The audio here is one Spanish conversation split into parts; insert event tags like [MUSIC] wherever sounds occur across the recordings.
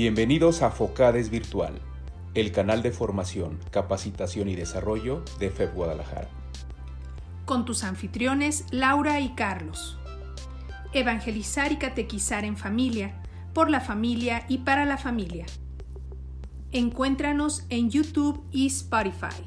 Bienvenidos a Focades Virtual, el canal de formación, capacitación y desarrollo de FEB Guadalajara. Con tus anfitriones Laura y Carlos. Evangelizar y catequizar en familia, por la familia y para la familia. Encuéntranos en YouTube y Spotify.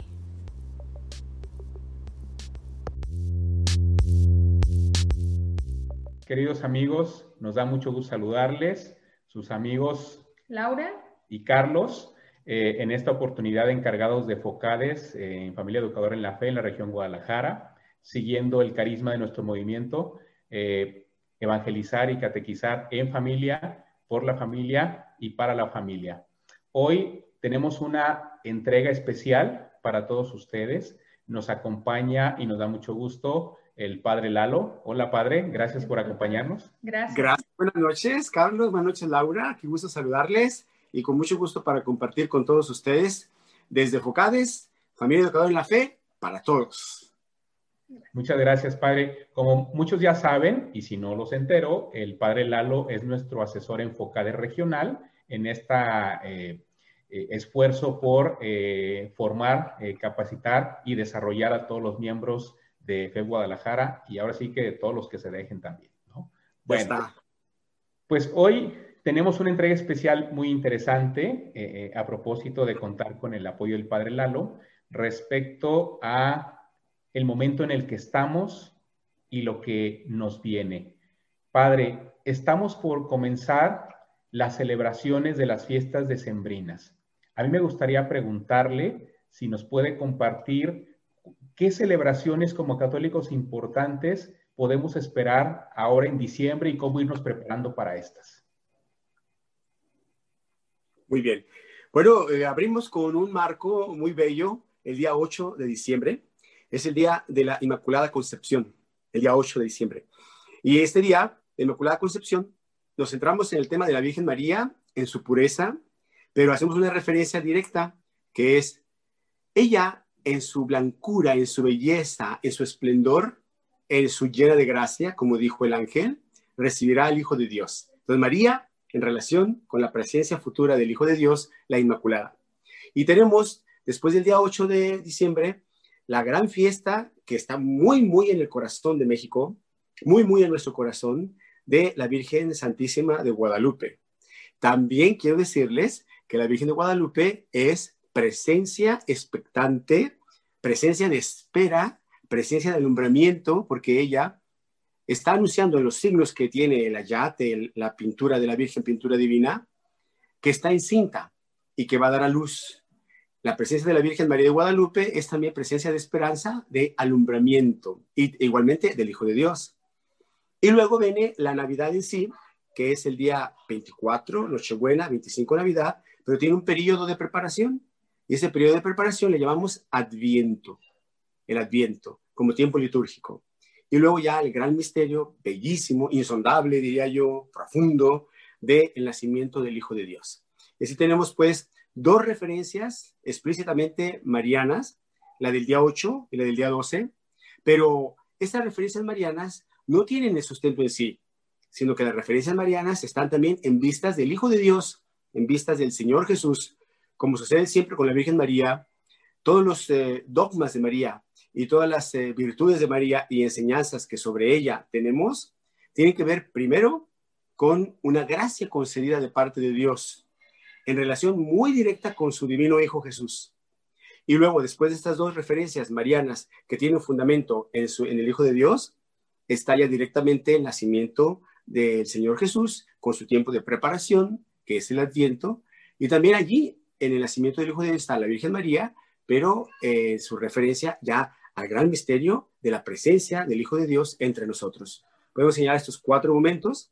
Queridos amigos, nos da mucho gusto saludarles, sus amigos Laura y Carlos, eh, en esta oportunidad encargados de FOCADES eh, en Familia Educadora en la Fe en la región Guadalajara, siguiendo el carisma de nuestro movimiento, eh, evangelizar y catequizar en familia, por la familia y para la familia. Hoy tenemos una entrega especial para todos ustedes. Nos acompaña y nos da mucho gusto el padre Lalo. Hola, padre, gracias por acompañarnos. Gracias. Gracias. Buenas noches, Carlos. Buenas noches, Laura. Qué gusto saludarles y con mucho gusto para compartir con todos ustedes desde Focades, Familia Educadora en la Fe, para todos. Muchas gracias, padre. Como muchos ya saben, y si no los entero, el padre Lalo es nuestro asesor en Focades Regional en esta eh, eh, esfuerzo por eh, formar, capacitar y desarrollar a todos los miembros de FE Guadalajara y ahora sí que de todos los que se dejen también. ¿no? Bueno, pues hoy tenemos una entrega especial muy interesante a propósito de contar con el apoyo del Padre Lalo respecto a el momento en el que estamos y lo que nos viene. Padre, estamos por comenzar las celebraciones de las fiestas decembrinas. A mí me gustaría preguntarle si nos puede compartir qué celebraciones como católicos importantes podemos esperar ahora en diciembre y cómo irnos preparando para estas. Muy bien. Bueno, eh, abrimos con un marco muy bello el día 8 de diciembre. Es el día de la Inmaculada Concepción, el día 8 de diciembre. Y este día, de Inmaculada Concepción, nos centramos en el tema de la Virgen María, en su pureza, pero hacemos una referencia directa que es ella en su blancura, en su belleza, en su esplendor, en su llena de gracia, como dijo el ángel, recibirá al Hijo de Dios. Entonces María, en relación con la presencia futura del Hijo de Dios, la Inmaculada. Y tenemos, después del día 8 de diciembre, la gran fiesta que está muy, muy en el corazón de México, muy, muy en nuestro corazón, de la Virgen Santísima de Guadalupe. También quiero decirles que la Virgen de Guadalupe es presencia expectante, presencia de espera, presencia de alumbramiento, porque ella está anunciando los signos que tiene el ayate, la pintura de la Virgen, pintura divina, que está encinta y que va a dar a luz. La presencia de la Virgen María de Guadalupe es también presencia de esperanza, de alumbramiento y igualmente del Hijo de Dios. Y luego viene la Navidad en sí, que es el día 24, Nochebuena, 25 Navidad, pero tiene un periodo de preparación. Y ese periodo de preparación le llamamos Adviento, el Adviento, como tiempo litúrgico. Y luego ya el gran misterio, bellísimo, insondable, diría yo, profundo, del nacimiento del Hijo de Dios. Y así tenemos pues dos referencias explícitamente marianas, la del día 8 y la del día 12, pero estas referencias marianas no tienen el sustento en sí, sino que las referencias marianas están también en vistas del Hijo de Dios, en vistas del Señor Jesús, como sucede siempre con la Virgen María, todos los eh, dogmas de María y todas las eh, virtudes de María y enseñanzas que sobre ella tenemos, tienen que ver primero con una gracia concedida de parte de Dios en relación muy directa con su divino Hijo Jesús. Y luego, después de estas dos referencias marianas que tienen fundamento en, el Hijo de Dios, está ya directamente el nacimiento del Señor Jesús con su tiempo de preparación, que es el Adviento, y también allí en el nacimiento del Hijo de está la Virgen María, pero eh, su referencia ya al gran misterio de la presencia del Hijo de Dios entre nosotros. Podemos señalar estos cuatro momentos,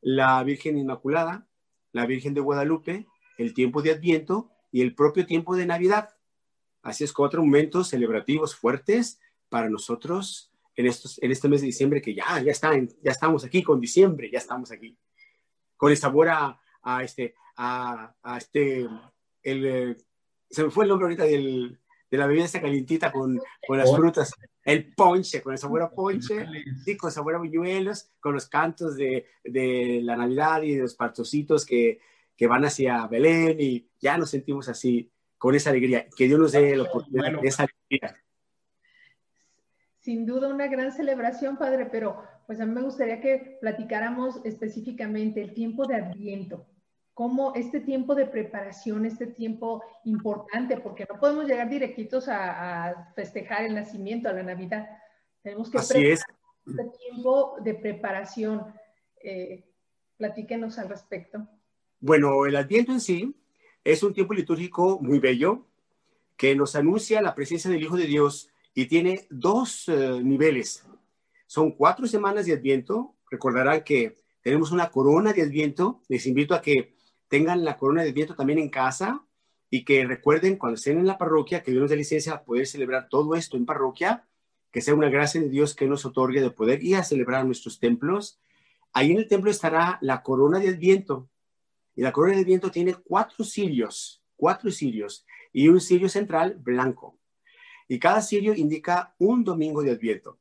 la Virgen Inmaculada, la Virgen de Guadalupe, el tiempo de Adviento y el propio tiempo de Navidad. Así es, cuatro momentos celebrativos fuertes para nosotros en, estos, en este mes de diciembre que ya, ya, está, ya estamos aquí con diciembre, ya estamos aquí. Con el sabor a, este, a, este, el, eh, se me fue el nombre ahorita del, de la bebida esta calientita con, con las frutas, el ponche, con el sabor a ponche, sí, con sabor a buñuelos, con los cantos de, de la Navidad y de los partocitos que, que van hacia Belén y ya nos sentimos así, con esa alegría. Que Dios nos dé la oportunidad de esa alegría. Sin duda una gran celebración, Padre, pero pues a mí me gustaría que platicáramos específicamente el tiempo de Adviento, cómo este tiempo de preparación, este tiempo importante, porque no podemos llegar directitos a, festejar el nacimiento, a la Navidad. Tenemos que Así es. este tiempo de preparación. Eh, platíquenos al respecto. Bueno, el Adviento en sí es un tiempo litúrgico muy bello que nos anuncia la presencia del Hijo de Dios y tiene dos eh, niveles. Son cuatro semanas de Adviento. Recordarán que tenemos una corona de Adviento. Les invito a que tengan la corona de Adviento también en casa y que recuerden cuando estén en la parroquia que Dios nos dé licencia a poder celebrar todo esto en parroquia, que sea una gracia de Dios que nos otorgue de poder ir a celebrar nuestros templos. Ahí en el templo estará la corona de Adviento y la corona de Adviento tiene cuatro cirios, cuatro cirios y un cirio central blanco. Y cada cirio indica un domingo de Adviento.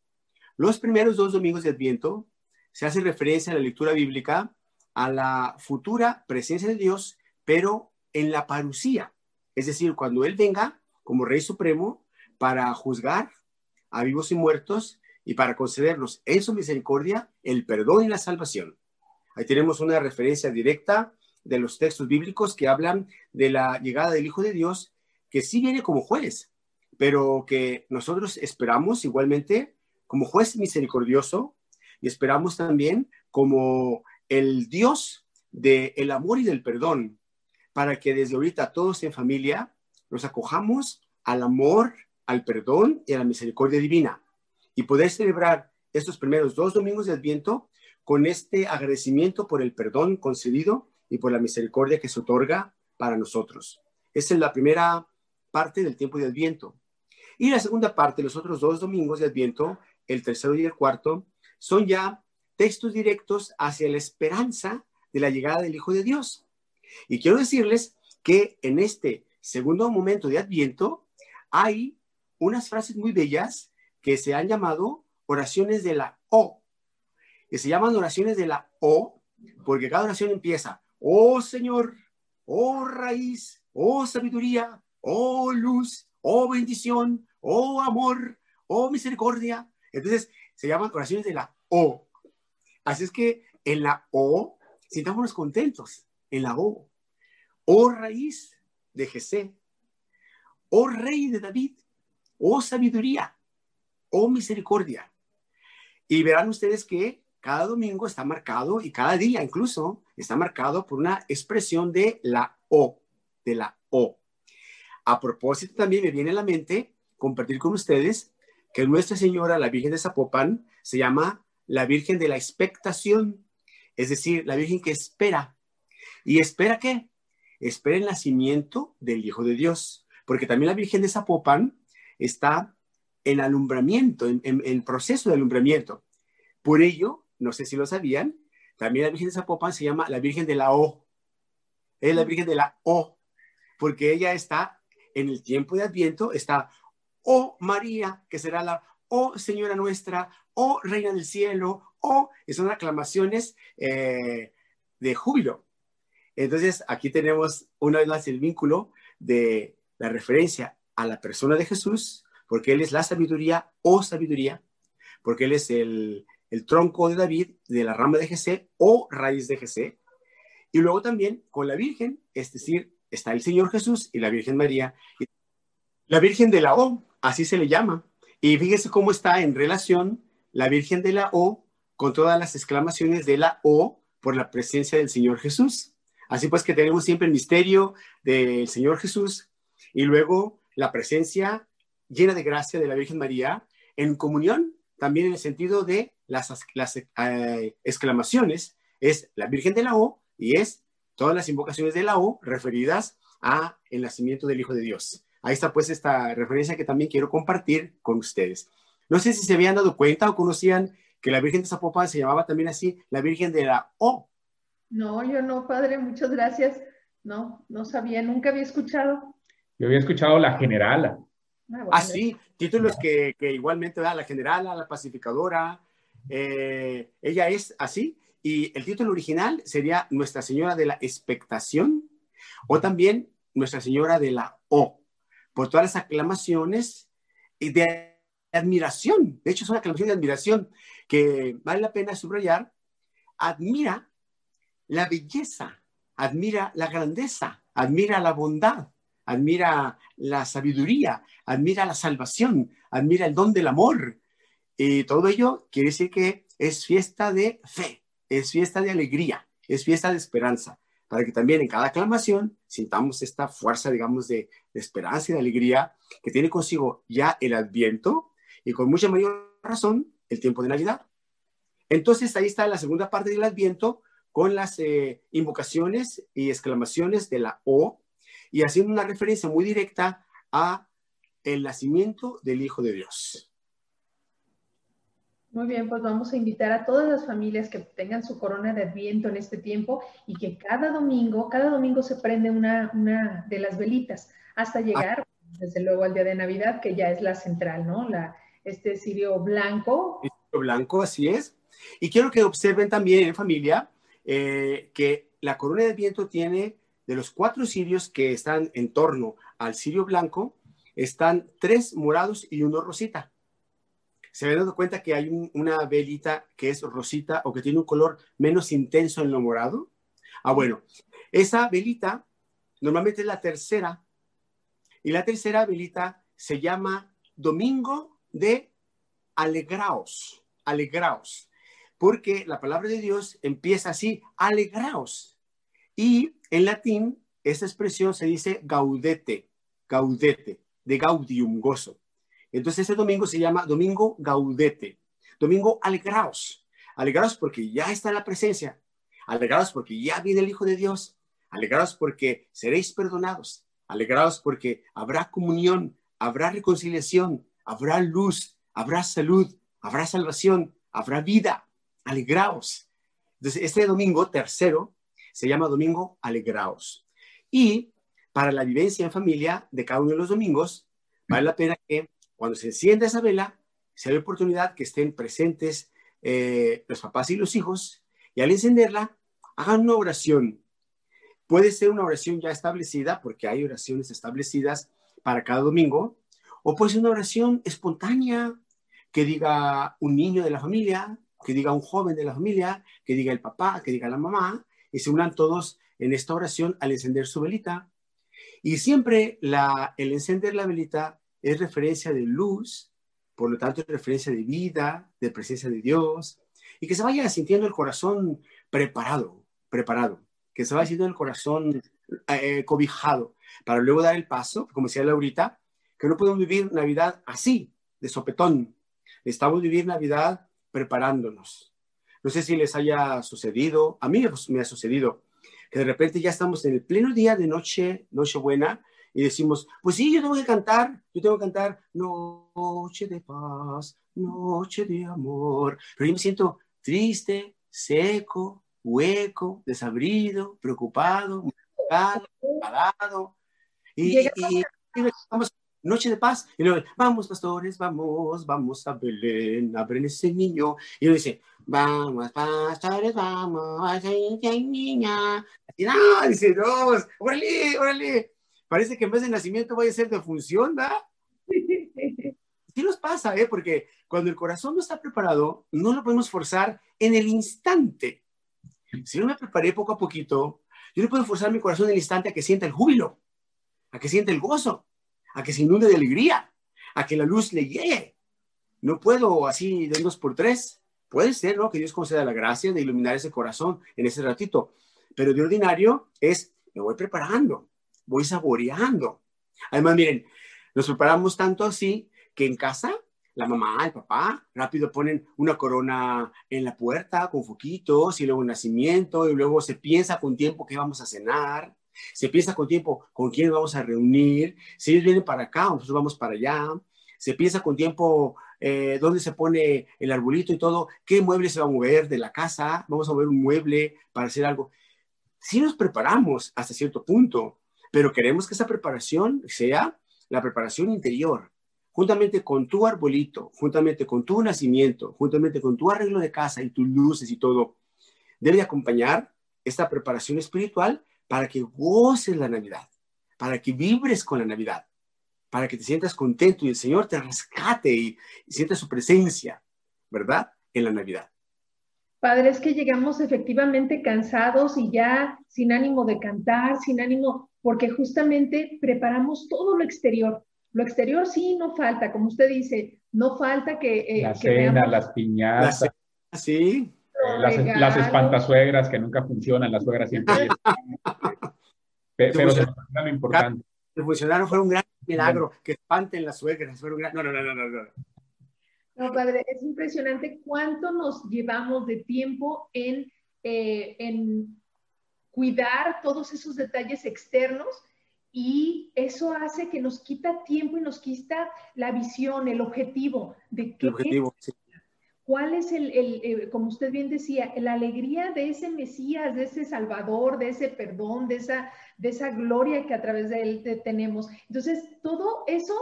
Los primeros dos domingos de Adviento se hace referencia en la lectura bíblica a la futura presencia de Dios, pero en la parucía, es decir, cuando Él venga como Rey Supremo para juzgar a vivos y muertos y para concedernos en su misericordia el perdón y la salvación. Ahí tenemos una referencia directa de los textos bíblicos que hablan de la llegada del Hijo de Dios, que sí viene como juez, pero que nosotros esperamos igualmente como juez misericordioso y esperamos también como el Dios del el amor y del perdón, para que desde ahorita todos en familia nos acojamos al amor, al perdón y a la misericordia divina y poder celebrar estos primeros dos domingos de Adviento con este agradecimiento por el perdón concedido y por la misericordia que se otorga para nosotros. Esa es la primera parte del tiempo de Adviento. Y la segunda parte, los otros dos domingos de Adviento, el tercero y el cuarto, son ya textos directos hacia la esperanza de la llegada del Hijo de Dios. Y quiero decirles que en este segundo momento de Adviento hay unas frases muy bellas que se han llamado oraciones de la O. Que se llaman oraciones de la O porque cada oración empieza, oh Señor, oh raíz, oh sabiduría, oh luz, oh bendición, oh amor, oh misericordia. Entonces se llaman oraciones de la O. Así es que en la O, sintámonos contentos, en la O. Oh raíz de Jesé, oh rey de David, oh sabiduría, oh misericordia. Y verán ustedes que cada domingo está marcado y cada día incluso está marcado por una expresión de la O, de la O. A propósito, también me viene a la mente compartir con ustedes que Nuestra Señora, la Virgen de Zapopan, se llama la Virgen de la expectación, es decir, la Virgen que espera. ¿Y espera qué? Espera el nacimiento del Hijo de Dios, porque también la Virgen de Zapopan está en alumbramiento, en, en, proceso de alumbramiento. Por ello, no sé si lo sabían, también la Virgen de Zapopan se llama la Virgen de la O. Es la Virgen de la O, porque ella está en el tiempo de Adviento, está, oh María, que será la oh Señora nuestra, oh Reina del Cielo, y son aclamaciones eh, de júbilo. Entonces, aquí tenemos una vez más el vínculo de la referencia a la persona de Jesús, porque Él es la sabiduría o sabiduría, porque Él es el, tronco de David, de la rama de Jesé o raíz de Jesé. Y luego también con la Virgen, es decir, está el Señor Jesús y la Virgen María. La Virgen de la O, así se le llama, y fíjese cómo está en relación la Virgen de la O con todas las exclamaciones de la O por la presencia del Señor Jesús. Así pues que tenemos siempre el misterio del Señor Jesús y luego la presencia llena de gracia de la Virgen María en comunión, también en el sentido de las, eh, exclamaciones, es la Virgen de la O y es todas las invocaciones de la O referidas a el nacimiento del Hijo de Dios. Ahí está pues esta referencia que también quiero compartir con ustedes. No sé si se habían dado cuenta o conocían que la Virgen de Zapopan se llamaba también así, la Virgen de la O. No, yo no, padre, muchas gracias. No, no sabía, nunca había escuchado. Yo había escuchado la generala. Ah, ah sí, títulos que, igualmente da la generala, la pacificadora. Eh, ella es así. Y el título original sería Nuestra Señora de la Expectación o también Nuestra Señora de la O, por todas las aclamaciones y de admiración. De hecho, es una aclamación de admiración que vale la pena subrayar. Admira la belleza, admira la grandeza, admira la bondad, admira la sabiduría, admira la salvación, admira el don del amor. Y todo ello quiere decir que es fiesta de fe, es fiesta de alegría, es fiesta de esperanza, para que también en cada aclamación sintamos esta fuerza, digamos, de, esperanza y de alegría que tiene consigo ya el adviento y con mucha mayor razón el tiempo de Navidad. Entonces ahí está la segunda parte del adviento con las eh, invocaciones y exclamaciones de la O y haciendo una referencia muy directa a el nacimiento del Hijo de Dios. Muy bien, pues vamos a invitar a todas las familias que tengan su corona de adviento en este tiempo y que cada domingo, cada domingo se prende una, una de las velitas hasta llegar, desde luego, al día de Navidad, que ya es la central, ¿no? La, este cirio blanco. Cirio blanco, así es. Y quiero que observen también en familia eh, que la corona de adviento tiene de los cuatro cirios que están en torno al cirio blanco, están tres morados y uno rosita. ¿Se habían dado cuenta que hay una velita que es rosita o que tiene un color menos intenso en lo morado? Ah, bueno, esa velita normalmente es la tercera y la tercera velita se llama Domingo de Alegraos, Alegraos, porque la palabra de Dios empieza así, alegraos. Y en latín, esta expresión se dice gaudete, gaudete, de gaudium, gozo. Entonces, ese domingo se llama Domingo Gaudete, Domingo Alegraos. Alegraos porque ya está la presencia. Alegraos porque ya viene el Hijo de Dios. Alegraos porque seréis perdonados. Alegraos porque habrá comunión, habrá reconciliación, habrá luz, habrá salud, habrá salvación, habrá vida. Alegraos. Entonces, este domingo tercero se llama Domingo Alegraos. Y para la vivencia en familia de cada uno de los domingos, vale la pena que cuando se encienda esa vela, sea la oportunidad que estén presentes eh, los papás y los hijos, y al encenderla, hagan una oración. Puede ser una oración ya establecida, porque hay oraciones establecidas para cada domingo, o puede ser una oración espontánea que diga un niño de la familia, que diga un joven de la familia, que diga el papá, que diga la mamá, y se unan todos en esta oración al encender su velita. Y siempre la, el encender la velita es referencia de luz, por lo tanto es referencia de vida, de presencia de Dios, y que se vaya sintiendo el corazón preparado, preparado, que se vaya sintiendo el corazón eh, cobijado, para luego dar el paso, como decía Laurita, que no podemos vivir Navidad así, de sopetón. Estamos vivir Navidad preparándonos, no sé si les haya sucedido, a mí me ha sucedido, que de repente ya estamos en el pleno día de noche, noche buena, y decimos, pues sí, yo tengo que cantar, yo tengo que cantar noche de paz, noche de amor, pero yo me siento triste, seco, hueco, desabrido, preocupado, [LAUGHS] enfadado, y, y, y, vamos noche de paz. Y luego, vamos, pastores, vamos, vamos a Belén, a ese niño. Y uno dice, vamos, pastores, vamos, hay niña. Y no, dice, no, órale, órale. Parece que en vez de nacimiento vaya a ser de función, ¿verdad? [LAUGHS] Sí nos pasa, ¿eh? Porque cuando el corazón no está preparado, no lo podemos forzar en el instante. Si yo me preparé poco a poquito, yo no puedo forzar mi corazón en el instante a que sienta el júbilo, a que sienta el gozo a que se inunde de alegría, a que la luz le llegue. No puedo así de dos por tres. Puede ser, ¿no? Que Dios conceda la gracia de iluminar ese corazón en ese ratito. Pero de ordinario es, me voy preparando, voy saboreando. Además, miren, nos preparamos tanto así que en casa la mamá, el papá, rápido ponen una corona en la puerta con foquitos y luego un nacimiento y luego se piensa con tiempo que vamos a cenar se piensa con tiempo con quién vamos a reunir, si ellos vienen para acá, nosotros vamos para allá, se piensa con tiempo eh, dónde se pone el arbolito y todo, qué mueble se va a mover de la casa, vamos a mover un mueble para hacer algo. Sí nos preparamos hasta cierto punto, pero queremos que esa preparación sea la preparación interior, juntamente con tu arbolito, juntamente con tu nacimiento, juntamente con tu arreglo de casa y tus luces y todo. debe acompañar esta preparación espiritual para que goces la Navidad, para que vibres con la Navidad, para que te sientas contento y el Señor te rescate y, y sientas su presencia, ¿verdad? En la Navidad. Padre, es que llegamos efectivamente cansados y ya sin ánimo de cantar, sin ánimo, porque justamente preparamos todo lo exterior. Lo exterior sí no falta, como usted dice, no falta que... Eh, la cena, las piñatas. sí. Las, las, espantazuegras que nunca funcionan, las suegras siempre. [LAUGHS] pero, pero se lo importante. Que funcionaron fue un gran milagro, que espanten las suegras. Fue un gran... No, no, no, no, no. No, padre, es impresionante cuánto nos llevamos de tiempo en, eh, en cuidar todos esos detalles externos y eso hace que nos quita tiempo y nos quita la visión, el objetivo de qué, objetivo, cuál es el, el, eh, como usted bien decía, la alegría de ese Mesías, de ese Salvador, de ese perdón, de esa, de esa gloria que a través de él tenemos. Entonces, todo eso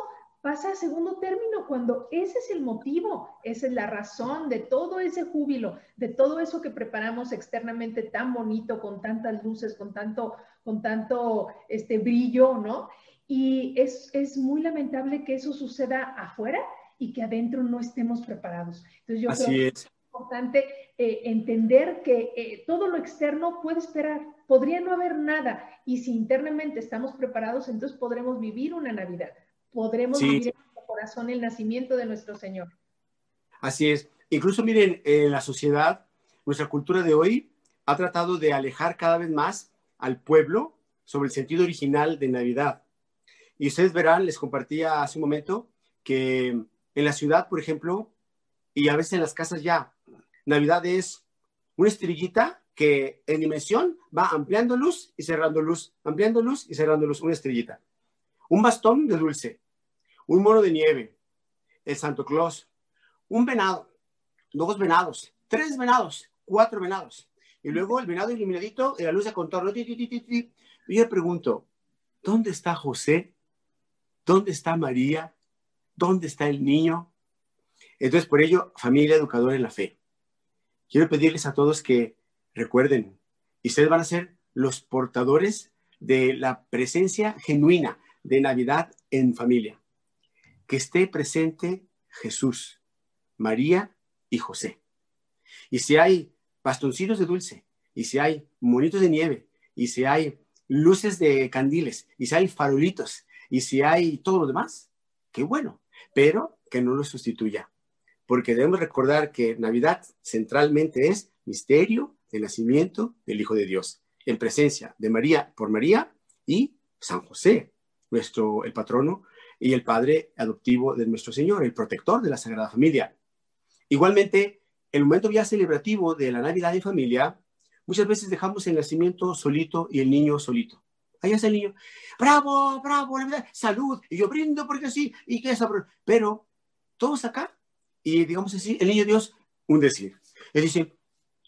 pasa a segundo término cuando ese es el motivo, esa es la razón de todo ese júbilo, de todo eso que preparamos externamente tan bonito, con tantas luces, con tanto, con tanto este, brillo, ¿no? Y es, es muy lamentable que eso suceda afuera y que adentro no estemos preparados. Entonces yo creo que es importante eh, entender que eh, todo lo externo puede esperar, podría no haber nada y si internamente estamos preparados, entonces podremos vivir una Navidad podremos vivir en nuestro corazón el nacimiento de nuestro Señor. Así es. Incluso miren, en la sociedad, nuestra cultura de hoy ha tratado de alejar cada vez más al pueblo sobre el sentido original de Navidad. Y ustedes verán, les compartía hace un momento, que en la ciudad, por ejemplo, y a veces en las casas ya, Navidad es una estrellita que en dimensión va ampliando luz y cerrando luz, ampliando luz y cerrando luz, una estrellita. Un bastón de dulce, un mono de nieve, el Santo Claus, un venado, dos venados, tres venados, cuatro venados. Y luego el venado iluminadito, la luz de contorno. y yo pregunto, ¿dónde está José? ¿Dónde está María? ¿Dónde está el niño? Entonces, por ello, familia educadora en la fe. Quiero pedirles a todos que recuerden, y ustedes van a ser los portadores de la presencia genuina de Navidad en familia que esté presente Jesús, María y José. Y si hay bastoncitos de dulce, y si hay monitos de nieve, y si hay luces de candiles, y si hay farolitos, y si hay todo lo demás, qué bueno, pero que no lo sustituya. Porque debemos recordar que Navidad centralmente es misterio del nacimiento del Hijo de Dios, en presencia de María por María y San José, nuestro el patrono y el padre adoptivo de nuestro Señor, el protector de la Sagrada Familia. Igualmente, el momento ya celebrativo de la Navidad en familia, muchas veces dejamos el nacimiento solito y el niño solito. Allá está el niño, bravo, bravo, Navidad, salud, y yo brindo porque sí, y que eso, pero todos acá, y digamos así, el niño Dios, un decir. Él dice,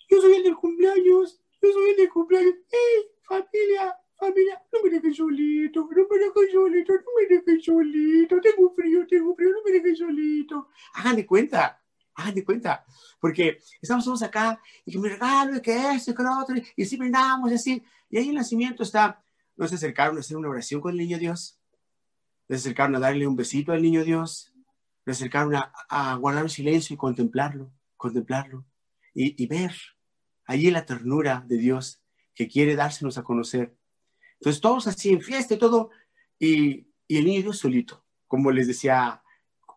yo soy el del cumpleaños, yo soy el del cumpleaños, ¡eh, familia! Familia, no me dejes solito, no me dejes solito, no me dejes solito, tengo frío, tengo frío, no me dejes solito. Hagan de cuenta, hagan de cuenta, porque estamos todos acá y que me regalo y que esto y que lo otro, y así brindamos y así. Y ahí el nacimiento está, nos acercaron a hacer una oración con el niño Dios, nos acercaron a darle un besito al niño Dios, nos acercaron a, a guardar un silencio y contemplarlo, contemplarlo y, y ver allí la ternura de Dios que quiere dársenos a conocer. Entonces todos así en fiesta y todo, y, y el niño Dios solito, como les decía,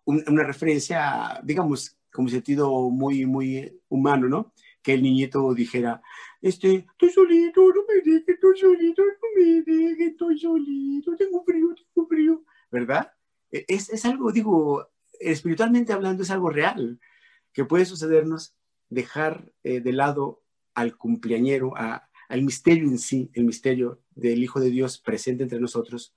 una referencia, digamos, como sentido muy, muy humano, ¿no? Que el niñito dijera, este, estoy solito, no me dejes, estoy solito, no me dejes, estoy solito, tengo frío, tengo frío, ¿verdad? E, es, es algo, digo, espiritualmente hablando, es algo real, que puede sucedernos dejar eh, de lado al cumpleañero, al misterio en sí, el misterio del Hijo de Dios presente entre nosotros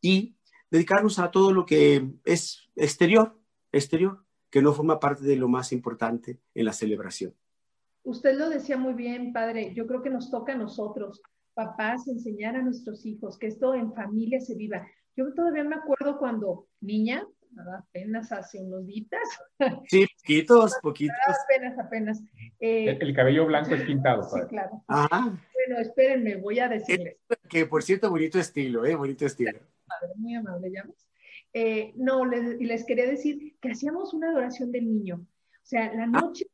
y dedicarnos a todo lo que es exterior, exterior, que no forma parte de lo más importante en la celebración. Usted lo decía muy bien, padre. Yo creo que nos toca a nosotros, papás, enseñar a nuestros hijos que esto en familia se viva. Yo todavía me acuerdo cuando niña, apenas hace unos días. [LAUGHS] Sí, poquitos, [LAUGHS] poquitos. Apenas, apenas. Eh, el, cabello blanco es pintado. Sí, claro. Ajá. Bueno, espérenme, voy a decirles. [LAUGHS] Que por cierto, bonito estilo, ¿eh? Bonito estilo. Muy amable, ¿llamas? Eh, no, les, les quería decir que hacíamos una adoración del niño. O sea, la noche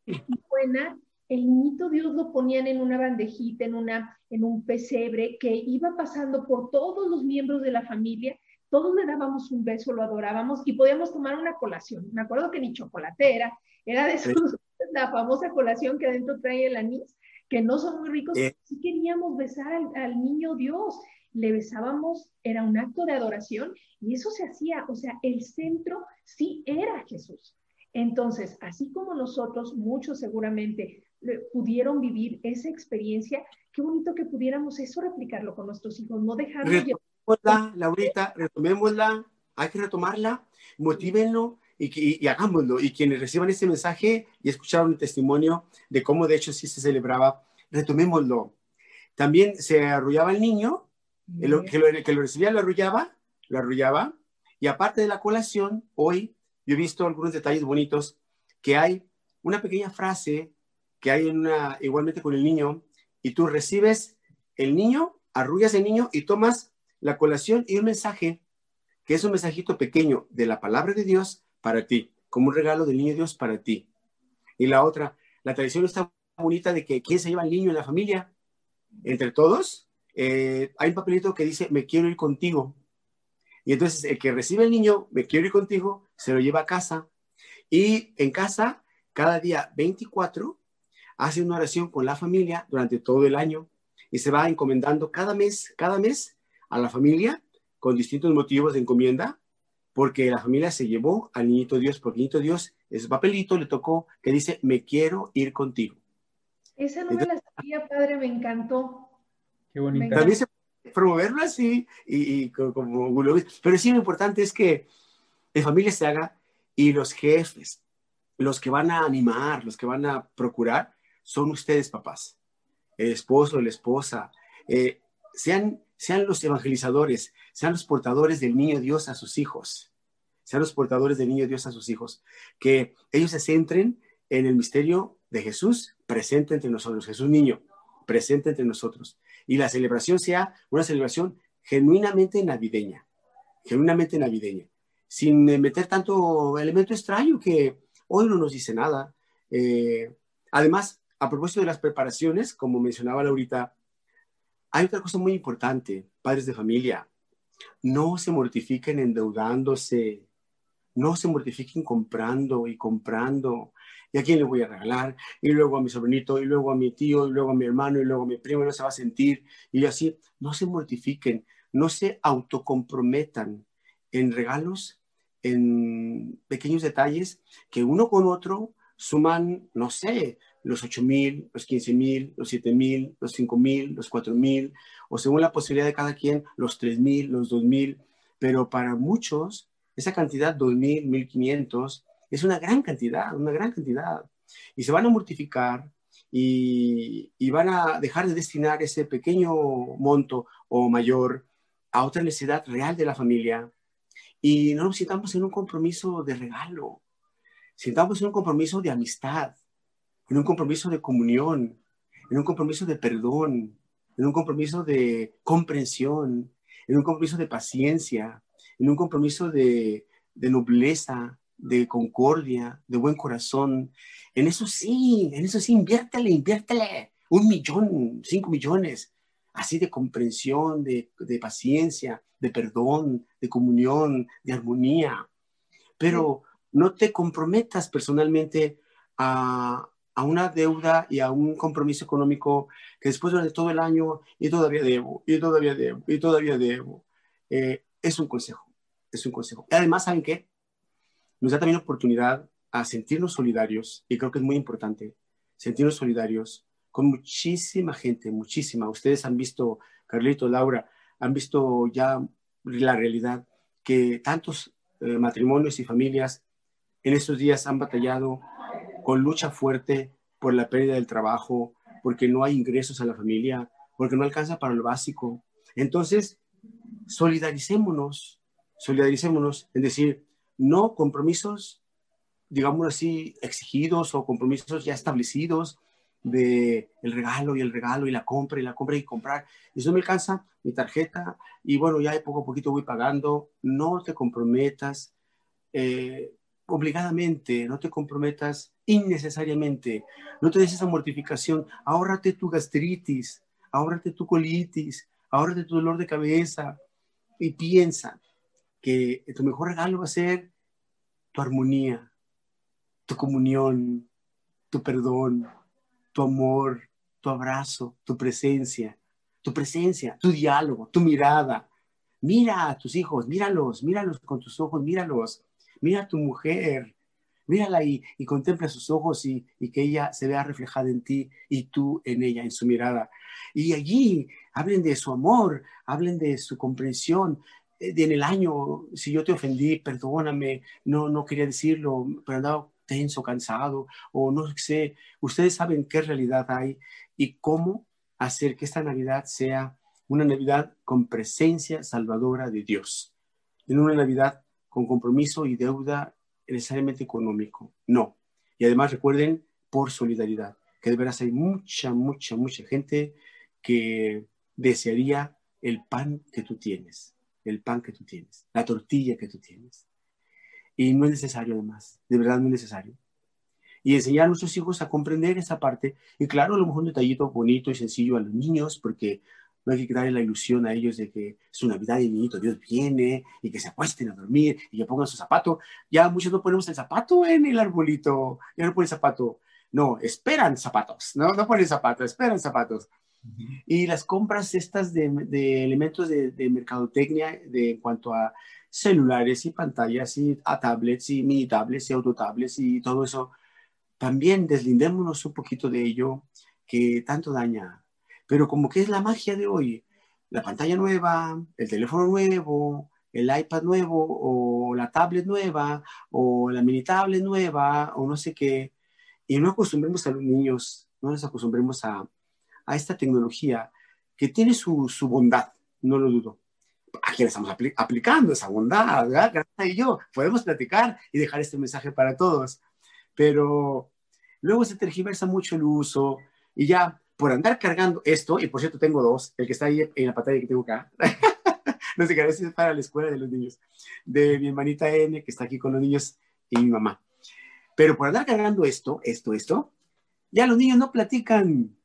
buena, el niñito Dios lo ponían en una bandejita, en, una, en un pesebre que iba pasando por todos los miembros de la familia todos le dábamos un beso, lo adorábamos y podíamos tomar una colación. Me acuerdo que ni chocolatera, era de esos, [LAUGHS] la famosa colación que adentro trae el anís, que no son muy ricos. Sí queríamos besar al, niño Dios, le besábamos, era un acto de adoración y eso se hacía, o sea, el centro sí era Jesús. Entonces, así como nosotros, muchos seguramente pudieron vivir esa experiencia, qué bonito que pudiéramos eso replicarlo con nuestros hijos, no dejarlo Retomémosla, Laurita, retomémosla, hay que retomarla, motívenlo y, y, hagámoslo. Y quienes reciban este mensaje y escucharon el testimonio de cómo de hecho sí se celebraba, retomémoslo. También se arrullaba el niño, el, que, lo, que lo recibía lo arrullaba, lo arrullaba, y aparte de la colación, hoy yo he visto algunos detalles bonitos, que hay una pequeña frase que hay una, igualmente con el niño, y tú recibes el niño, arrullas el niño y tomas la colación y un mensaje, que es un mensajito pequeño de la palabra de Dios para ti, como un regalo del niño Dios para ti. Y la otra, la tradición está bonita de que quién se lleva al niño en la familia. Entre todos, eh, hay un papelito que dice, me quiero ir contigo. Y entonces el que recibe el niño, me quiero ir contigo, se lo lleva a casa. Y en casa, cada día 24, hace una oración con la familia durante todo el año y se va encomendando cada mes, cada mes a la familia con distintos motivos de encomienda, porque la familia se llevó al niñito Dios, porque el niñito Dios, ese papelito le tocó que dice, me quiero ir contigo. Esa no me la sabía, padre, me encantó. Qué bonita. También se puede promoverlo así, y, como, pero sí lo importante es que en familia se haga y los jefes, los que van a animar, los que van a procurar, son ustedes, papás. El esposo, la esposa. Eh, sean sean los evangelizadores, sean los portadores del niño Dios a sus hijos, sean los portadores del niño Dios a sus hijos, que ellos se centren en el misterio de Jesús presente entre nosotros, Jesús niño presente entre nosotros, y la celebración sea una celebración genuinamente navideña, genuinamente navideña, sin meter tanto elemento extraño que hoy no nos dice nada. Eh, además, a propósito de las preparaciones, como mencionaba Laurita, hay otra cosa muy importante, padres de familia. No se mortifiquen endeudándose. No se mortifiquen comprando y comprando. ¿Y a quién le voy a regalar? Y luego a mi sobrinito, y luego a mi tío, y luego a mi hermano, y luego a mi primo, no se va a sentir. Y así, no se mortifiquen, no se autocomprometan en regalos, en pequeños detalles que uno con otro suman, no sé, los 8 mil, los 15 mil, los 7 mil, los 5 mil, los 4 mil, o según la posibilidad de cada quien, los 3 mil, los 2 mil. Pero para muchos, esa cantidad, 2 mil, 1500, es una gran cantidad, una gran cantidad. Y se van a mortificar y, y van a dejar de destinar ese pequeño monto o mayor a otra necesidad real de la familia. Y no nos sintamos en un compromiso de regalo, sintamos en un compromiso de amistad, en un compromiso de comunión, en un compromiso de perdón, en un compromiso de comprensión, en un compromiso de paciencia, en un compromiso de, nobleza, de concordia, de buen corazón. En eso sí, en eso sí, inviértele, inviértele un millón, cinco millones, así de comprensión, de, de paciencia, de perdón, de comunión, de armonía. Pero no te comprometas personalmente a, a una deuda y a un compromiso económico que después durante todo el año y todavía debo, y todavía debo, y todavía debo. Eh, es un consejo, es un consejo. Y además, ¿saben qué? Nos da también oportunidad a sentirnos solidarios, y creo que es muy importante, sentirnos solidarios con muchísima gente, muchísima. Ustedes han visto, Carlito, Laura, han visto ya la realidad que tantos eh, matrimonios y familias en estos días han batallado con lucha fuerte por la pérdida del trabajo, porque no hay ingresos a la familia, porque no alcanza para lo básico. Entonces, solidaricémonos, solidaricémonos, es decir, no compromisos, digamos así, exigidos o compromisos ya establecidos de el regalo y el regalo y la compra y la compra y comprar. Y eso me alcanza mi tarjeta y bueno, ya poco a poquito voy pagando. No te comprometas eh, obligadamente, no te comprometas innecesariamente, no te des esa mortificación. Ahórrate tu gastritis, ahórrate tu colitis, ahórrate tu dolor de cabeza y piensa que tu mejor regalo va a ser tu armonía, tu comunión, tu perdón, tu amor, tu abrazo, tu presencia, tu presencia, tu diálogo, tu mirada. Mira a tus hijos, míralos, míralos con tus ojos, míralos. Mira a tu mujer, mírala y, y contempla sus ojos y, que ella se vea reflejada en ti y tú en ella, en su mirada. Y allí hablen de su amor, hablen de su comprensión. Eh, en el año, si yo te ofendí, perdóname, no, no quería decirlo, pero andaba tenso, cansado, o no sé, ustedes saben qué realidad hay y cómo hacer que esta Navidad sea una Navidad con presencia salvadora de Dios, en una Navidad con compromiso y deuda necesariamente económico, no. Y además recuerden, por solidaridad, que de veras hay mucha, mucha, mucha gente que desearía el pan que tú tienes, el pan que tú tienes, la tortilla que tú tienes. Y no es necesario además, de verdad no es necesario. Y enseñar a nuestros hijos a comprender esa parte. Y claro, a lo mejor un detallito bonito y sencillo a los niños, porque no hay que darle la ilusión a ellos de que es una Navidad y el niñito Dios viene y que se acuesten a dormir y que pongan su zapato. Ya muchos no ponemos el zapato en el arbolito, ya no ponen zapato. No, esperan zapatos, no, no ponen zapatos, esperan zapatos. Y las compras estas de, de elementos de, de, mercadotecnia de, en cuanto a celulares y pantallas y a tablets y mini tablets y autotablets y todo eso, también deslindémonos un poquito de ello que tanto daña. Pero como que es la magia de hoy, la pantalla nueva, el teléfono nuevo, el iPad nuevo o la tablet nueva o la mini tablet nueva o no sé qué, y no acostumbremos a los niños, no nos acostumbremos a, a esta tecnología que tiene su, su, bondad, no lo dudo. Aquí estamos apl aplicando esa bondad, y yo podemos platicar y dejar este mensaje para todos. Pero luego se tergiversa mucho el uso y ya por andar cargando esto, y por cierto tengo dos, el que está ahí en la pantalla que tengo acá, [LAUGHS] no sé qué, a veces es para la escuela de los niños, de mi hermanita N, que está aquí con los niños, y mi mamá. Pero por andar cargando esto, esto, esto, ya los niños no platican,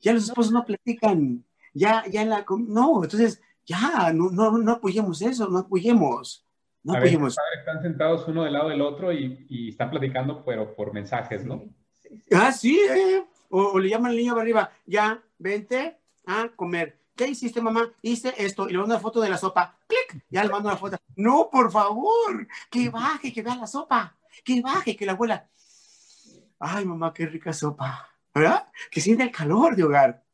ya los esposos no platican, ya, ya la, no, entonces, ya, no, no, no apoyemos eso, no apoyemos. No a apoyemos. Veces, están sentados uno del lado del otro y, y, están platicando, pero por mensajes, ¿no? Sí, sí. Ah, sí, eh. O, o, le llaman al niño para arriba, ya, vente a comer. ¿Qué hiciste, mamá? Hice esto. Y le mando una foto de la sopa. ¡Clic! Ya le mando una foto. No, por favor, que baje, que vea la sopa. Que baje, que la abuela. Ay, mamá, qué rica sopa. ¿Verdad? Que siente el calor de hogar.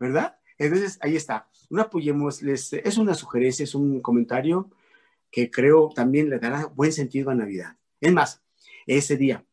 ¿Verdad? Entonces, ahí está. No apoyemos. Es una sugerencia, es un comentario que creo también le dará buen sentido a Navidad. Es más, ese día,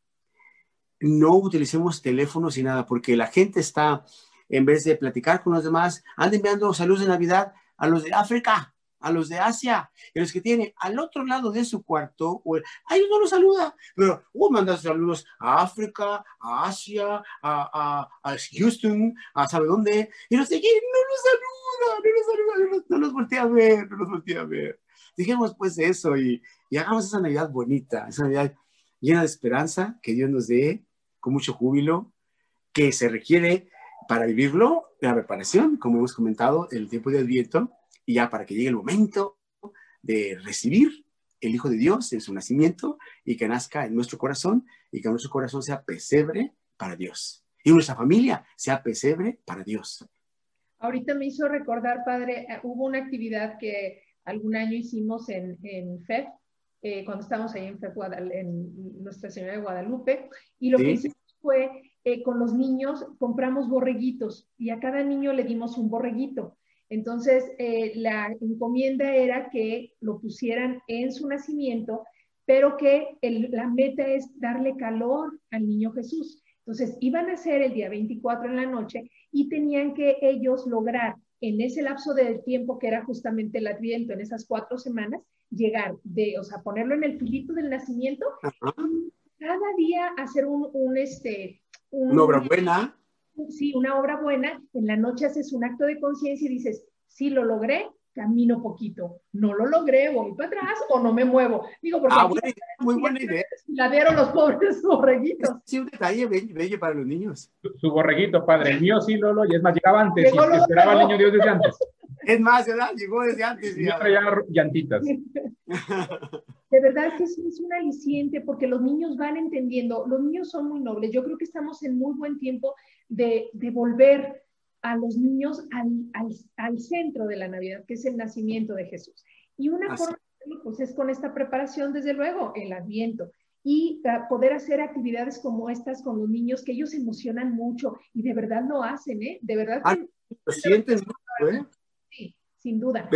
no utilicemos teléfonos y nada, porque la gente está, en vez de platicar con los demás, anda enviando saludos de Navidad a los de África, a los de Asia, y los que tiene al otro lado de su cuarto, o el, ay, no los saluda, pero uh, manda saludos a África, a Asia, a, a, a, Houston, a sabe dónde, y los de aquí no los saluda, no los saluda, no los, no los voltea a ver, no los voltea a ver. Dijimos pues eso y, y hagamos esa Navidad bonita, esa Navidad llena de esperanza, que Dios nos dé con mucho júbilo, que se requiere para vivirlo la preparación, como hemos comentado, el tiempo de Adviento, y ya para que llegue el momento de recibir el Hijo de Dios en su nacimiento y que nazca en nuestro corazón y que nuestro corazón sea pesebre para Dios y nuestra familia sea pesebre para Dios. Ahorita me hizo recordar, padre, hubo una actividad que algún año hicimos en, en FEF, eh, cuando estábamos ahí en Nuestra Señora de Guadalupe, y lo ¿Sí? que hicimos fue, eh, con los niños, compramos borreguitos y a cada niño le dimos un borreguito. Entonces, eh, la encomienda era que lo pusieran en su nacimiento, pero que el, la meta es darle calor al niño Jesús. Entonces, iban a ser el día 24 en la noche y tenían que ellos lograr en ese lapso de tiempo que era justamente el adviento, en esas cuatro semanas, llegar de, o sea, ponerlo en el filito del nacimiento, cada día hacer un, un este, una obra buena. Sí, una obra buena. En la noche haces un acto de conciencia y dices, sí, lo logré, camino poquito. No lo logré, voy para atrás o no me muevo. Digo, porque. Ah, muy buena idea. La dieron los pobres [LAUGHS] borreguitos. Sí, un detalle bello, para los niños. Su, borreguito, padre. El mío sí, Lolo, y es más, llegaba antes. y esperaba al niño Dios desde antes. [LAUGHS] Es más, ¿verdad? Llegó desde antes. Y traía llantitas. [LAUGHS] De verdad que es, es un aliciente porque los niños van entendiendo. Los niños son muy nobles. Yo creo que estamos en muy buen tiempo de, de volver a los niños al, al, al, centro de la Navidad, que es el nacimiento de Jesús. Y una forma pues, es con esta preparación, desde luego, el adviento. Y uh, poder hacer actividades como estas con los niños, que ellos se emocionan mucho y de verdad lo hacen, ¿eh? De verdad. Ah, lo sienten mucho, ¿eh? Sí, sin duda.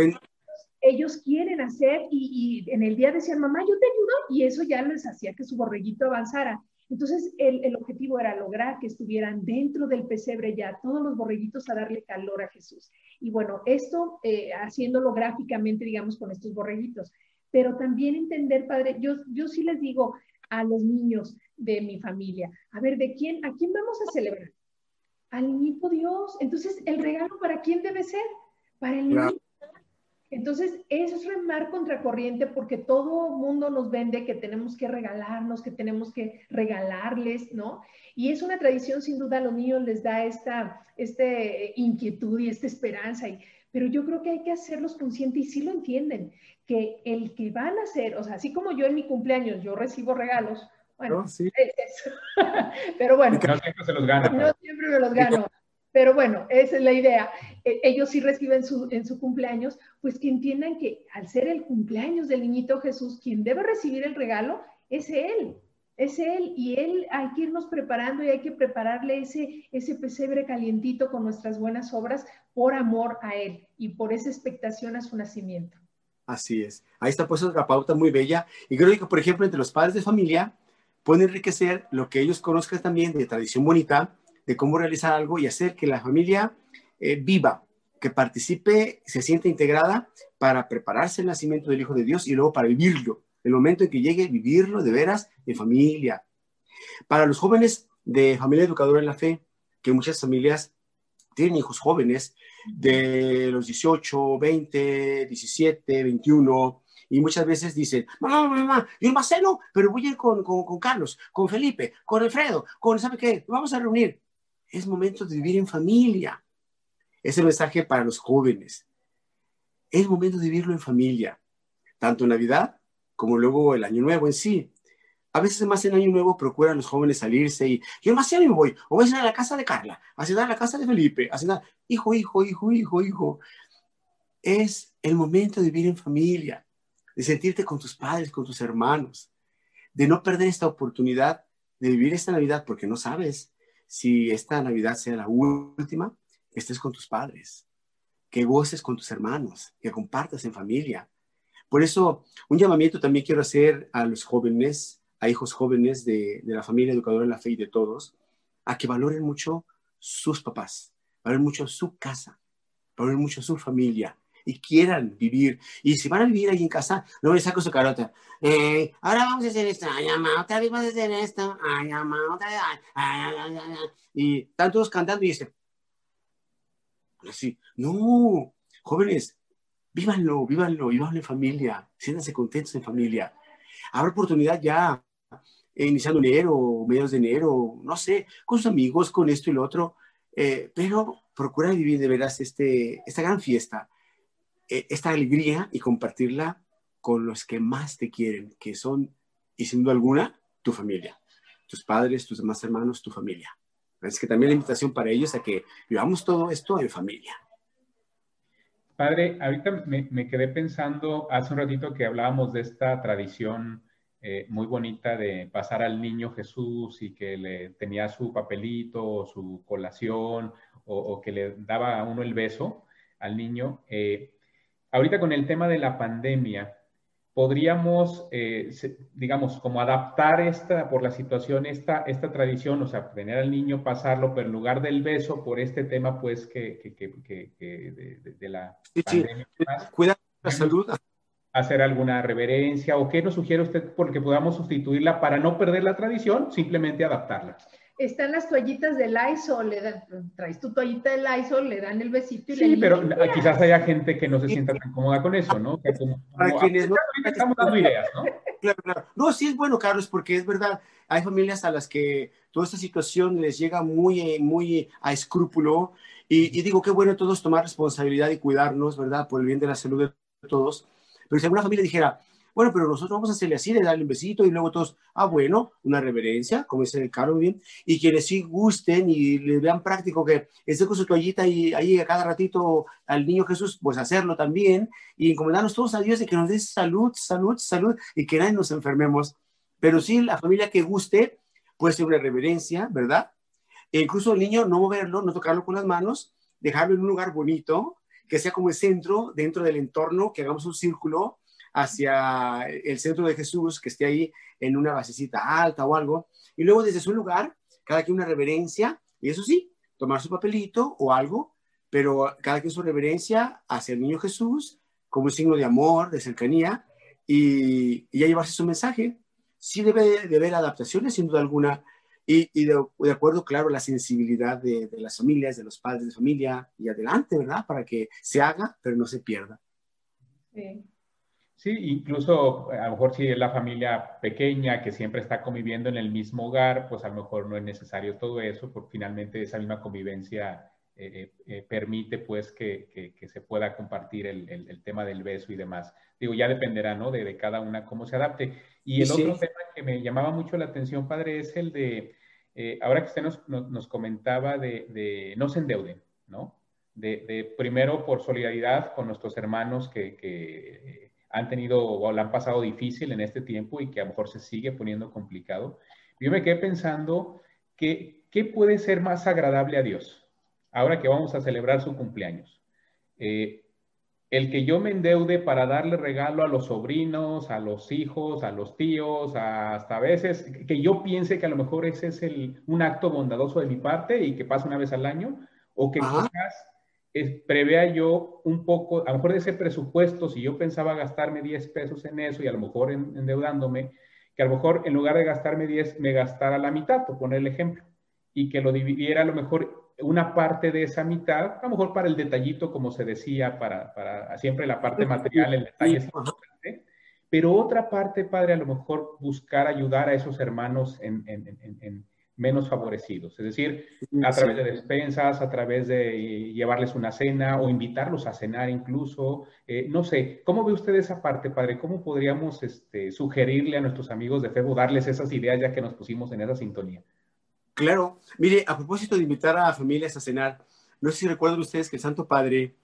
Ellos quieren hacer y, y en el día decían, mamá, yo te ayudo, y eso ya les hacía que su borreguito avanzara. Entonces, el, el, objetivo era lograr que estuvieran dentro del pesebre ya todos los borreguitos a darle calor a Jesús. Y bueno, esto eh, haciéndolo gráficamente, digamos, con estos borreguitos. Pero también entender, padre, yo, yo sí les digo a los niños de mi familia, a ver, ¿de quién, a quién vamos a celebrar? Al niño Dios. Entonces, ¿el regalo para quién debe ser? Para el niño entonces, eso es remar contracorriente porque todo mundo nos vende que tenemos que regalarnos, que tenemos que regalarles, ¿no? Y es una tradición, sin duda, a los niños les da esta este inquietud y esta esperanza. Y, pero yo creo que hay que hacerlos conscientes y sí lo entienden, que el que van a hacer, o sea, así como yo en mi cumpleaños, yo recibo regalos, bueno, no, sí. [LAUGHS] pero bueno, no siempre se los gana. No siempre me los gano. Pero bueno, esa es la idea. E, ellos sí reciben su, en su cumpleaños, pues que entiendan que al ser el cumpleaños del niñito Jesús, quien debe recibir el regalo es Él, es Él. Y Él hay que irnos preparando y hay que prepararle ese, ese pesebre calientito con nuestras buenas obras por amor a Él y por esa expectación a su nacimiento. Así es. Ahí está puesta otra pauta muy bella. Y creo que, por ejemplo, entre los padres de familia pueden enriquecer lo que ellos conozcan también de tradición bonita de cómo realizar algo y hacer que la familia eh, viva, que participe, se sienta integrada para prepararse el nacimiento del Hijo de Dios y luego para vivirlo, el momento en que llegue, vivirlo de veras en familia. Para los jóvenes de familia educadora en la fe, que muchas familias tienen hijos jóvenes de los 18, 20, 17, 21, y muchas veces dicen, mamá, mamá, yo Marcelo, pero voy a ir con, con, con, Carlos, con Felipe, con Alfredo, con, ¿sabe qué? Vamos a reunir es momento de vivir en familia. Ese mensaje para los jóvenes. Es momento de vivirlo en familia, tanto Navidad como luego el Año Nuevo en sí. A veces más en Año Nuevo procuran los jóvenes salirse y yo más me voy, o voy a cenar a la casa de Carla, a cenar a la casa de Felipe, a cenar, hijo, hijo, hijo, hijo, hijo. Es el momento de vivir en familia, de sentirte con tus padres, con tus hermanos, de no perder esta oportunidad de vivir esta Navidad porque no sabes si esta Navidad sea la última, estés con tus padres, que goces con tus hermanos, que compartas en familia. Por eso, un llamamiento también quiero hacer a los jóvenes, a hijos jóvenes de, de la familia educadora en la fe y de todos, a que valoren mucho sus papás, valoren mucho su casa, valoren mucho su familia, y quieran vivir. Y si van a vivir ahí en casa, no me saco su carota. Eh, ahora vamos a hacer esto. Ay, mamá, otra vez vamos a hacer esto. Ay, mamá, otra vez. Ay, ay, ay, y están todos cantando y dicen, así, no, jóvenes, vívanlo, vívanlo, vívanlo en familia, siéntanse contentos en familia. Habrá oportunidad ya, iniciando enero, mediados de enero, no sé, con sus amigos, con esto y lo otro, eh, pero procura vivir de veras este, esta gran fiesta esta alegría y compartirla con los que más te quieren, que son, y sin duda alguna, tu familia, tus padres, tus demás hermanos, tu familia. Es que también la invitación para ellos a que vivamos todo esto en familia. Padre, ahorita me, quedé pensando hace un ratito que hablábamos de esta tradición eh, muy bonita de pasar al niño Jesús y que le tenía su papelito o su colación o, que le daba a uno el beso al niño. Eh, ahorita con el tema de la pandemia, podríamos, eh, digamos, como adaptar esta, por la situación, esta, esta tradición, o sea, tener al niño pasarlo, pero en lugar del beso, por este tema, pues, que, que, que, de, la sí, pandemia. Sí. Cuida la salud. Hacer alguna reverencia, o qué nos sugiere usted porque podamos sustituirla para no perder la tradición, simplemente adaptarla están las toallitas del Lysol, le dan, traes tu toallita del Lysol, le dan el besito y Sí, pero quizás haya gente que no se sienta tan cómoda con eso, ¿no? Para quienes no, estamos dando ideas, ¿no? Claro, claro. No, sí es bueno, Carlos, porque es verdad, hay familias a las que toda esta situación les llega muy, muy a escrúpulo y, y digo, qué bueno todos tomar responsabilidad y cuidarnos, ¿verdad? Por el bien de la salud de todos. Pero si alguna familia dijera, bueno, pero nosotros vamos a hacerle así, le darle un besito y luego todos, ah, bueno, una reverencia, como dice el Carlos bien, y quienes sí gusten y le vean práctico que esté con su toallita y ahí a cada ratito al niño Jesús, pues hacerlo también y encomendarnos todos a Dios y que nos dé salud, salud, salud y que nadie nos enfermemos. Pero sí, la familia que guste, puede ser una reverencia, ¿verdad? E incluso el niño no moverlo, no tocarlo con las manos, dejarlo en un lugar bonito, que sea como el centro dentro del entorno, que hagamos un círculo hacia el centro de Jesús, que esté ahí en una basecita alta o algo, y luego desde su lugar, cada quien una reverencia, y eso sí, tomar su papelito o algo, pero cada quien su reverencia hacia el niño Jesús como un signo de amor, de cercanía, y, ya llevarse su mensaje. Sí debe de haber adaptaciones, sin duda alguna, y, de, acuerdo, claro, la sensibilidad de, de, las familias, de los padres de familia, y adelante, ¿verdad? Para que se haga, pero no se pierda. Sí. Sí, incluso a lo mejor si es la familia pequeña que siempre está conviviendo en el mismo hogar, pues a lo mejor no es necesario todo eso, porque finalmente esa misma convivencia eh, eh, eh, permite pues que, que, se pueda compartir el, el, tema del beso y demás. Digo, ya dependerá, ¿no? De, de cada una cómo se adapte. Y el otro tema que me llamaba mucho la atención, padre, es el de, ahora que usted nos, nos, nos comentaba de, de, no se endeuden, ¿no? De, de, primero por solidaridad con nuestros hermanos que, que han tenido o la han pasado difícil en este tiempo y que a lo mejor se sigue poniendo complicado. Yo me quedé pensando que, ¿qué puede ser más agradable a Dios ahora que vamos a celebrar su cumpleaños? Eh, el que yo me endeude para darle regalo a los sobrinos, a los hijos, a los tíos, hasta a veces que yo piense que a lo mejor ese es el, un acto bondadoso de mi parte y que pasa una vez al año, o que quizás prevea yo un poco, a lo mejor de ese presupuesto, si yo pensaba gastarme 10 pesos en eso y a lo mejor endeudándome, que a lo mejor en lugar de gastarme 10, me gastara la mitad, por poner el ejemplo, y que lo dividiera a lo mejor una parte de esa mitad, a lo mejor para el detallito, como se decía, para, para siempre la parte material, el detalle es importante, pero otra parte, padre, a lo mejor buscar ayudar a esos hermanos en, en, en menos favorecidos, es decir, a través de despensas, a través de llevarles una cena o invitarlos a cenar incluso. Eh, no sé, ¿cómo ve usted esa parte, padre? ¿Cómo podríamos este, sugerirle a nuestros amigos de Facebook, darles esas ideas ya que nos pusimos en esa sintonía? Claro, mire, a propósito de invitar a familias a cenar, no sé si recuerdan ustedes que el Santo Padre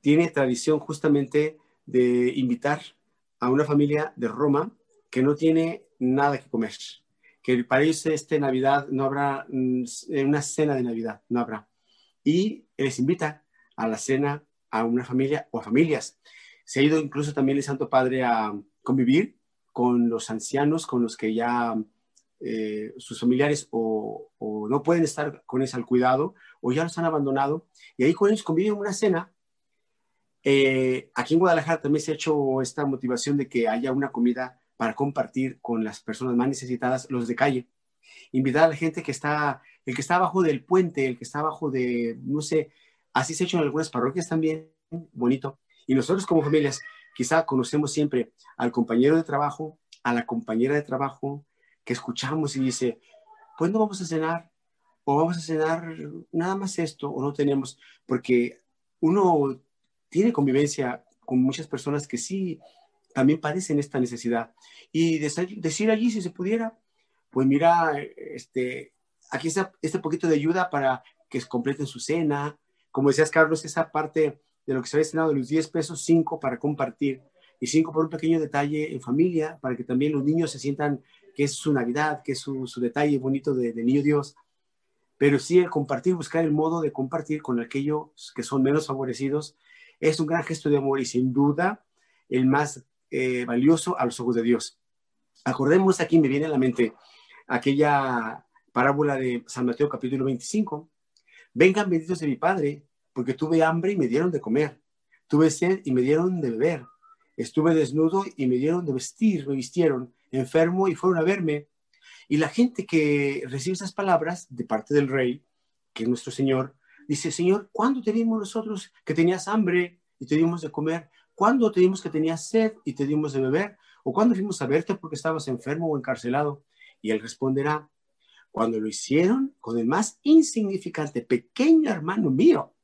tiene tradición justamente de invitar a una familia de Roma que no tiene nada que comer que para ellos este Navidad no habrá mm, una cena de Navidad, no habrá. Y les invita a la cena a una familia o a familias. Se ha ido incluso también el Santo Padre a convivir con los ancianos, con los que ya eh, sus familiares o, no pueden estar con ese al cuidado o ya los han abandonado y ahí con ellos conviven una cena. Eh, aquí en Guadalajara también se ha hecho esta motivación de que haya una comida para compartir con las personas más necesitadas, los de calle. Invitar a la gente que está, el que está abajo del puente, el que está abajo de, no sé, así se ha hecho en algunas parroquias también, bonito. Y nosotros como familias, quizá conocemos siempre al compañero de trabajo, a la compañera de trabajo, que escuchamos y dice, pues no vamos a cenar, o vamos a cenar nada más esto, o no tenemos, porque uno tiene convivencia con muchas personas que sí también padecen esta necesidad. Y decir allí, si se pudiera, pues mira, este, aquí está este poquito de ayuda para que completen su cena. Como decías, Carlos, esa parte de lo que se había cenado de los 10 pesos, 5 para compartir y 5 por un pequeño detalle en familia, para que también los niños se sientan que es su Navidad, que es su, su detalle bonito de, de, Niño Dios. Pero sí el compartir, buscar el modo de compartir con aquellos que son menos favorecidos, es un gran gesto de amor y sin duda el más eh, valioso a los ojos de Dios. Acordemos aquí, me viene a la mente aquella parábola de San Mateo capítulo 25. Vengan benditos de mi Padre, porque tuve hambre y me dieron de comer. Tuve sed y me dieron de beber. Estuve desnudo y me dieron de vestir, me vistieron. Enfermo y fueron a verme. Y la gente que recibe esas palabras de parte del rey, que es nuestro Señor, dice, Señor, ¿cuándo te vimos nosotros que tenías hambre y te dimos de comer? ¿Cuándo te dimos que tenías sed y te dimos de beber? ¿O cuándo fuimos a verte porque estabas enfermo o encarcelado? Y él responderá, cuando lo hicieron con el más insignificante, pequeño hermano mío.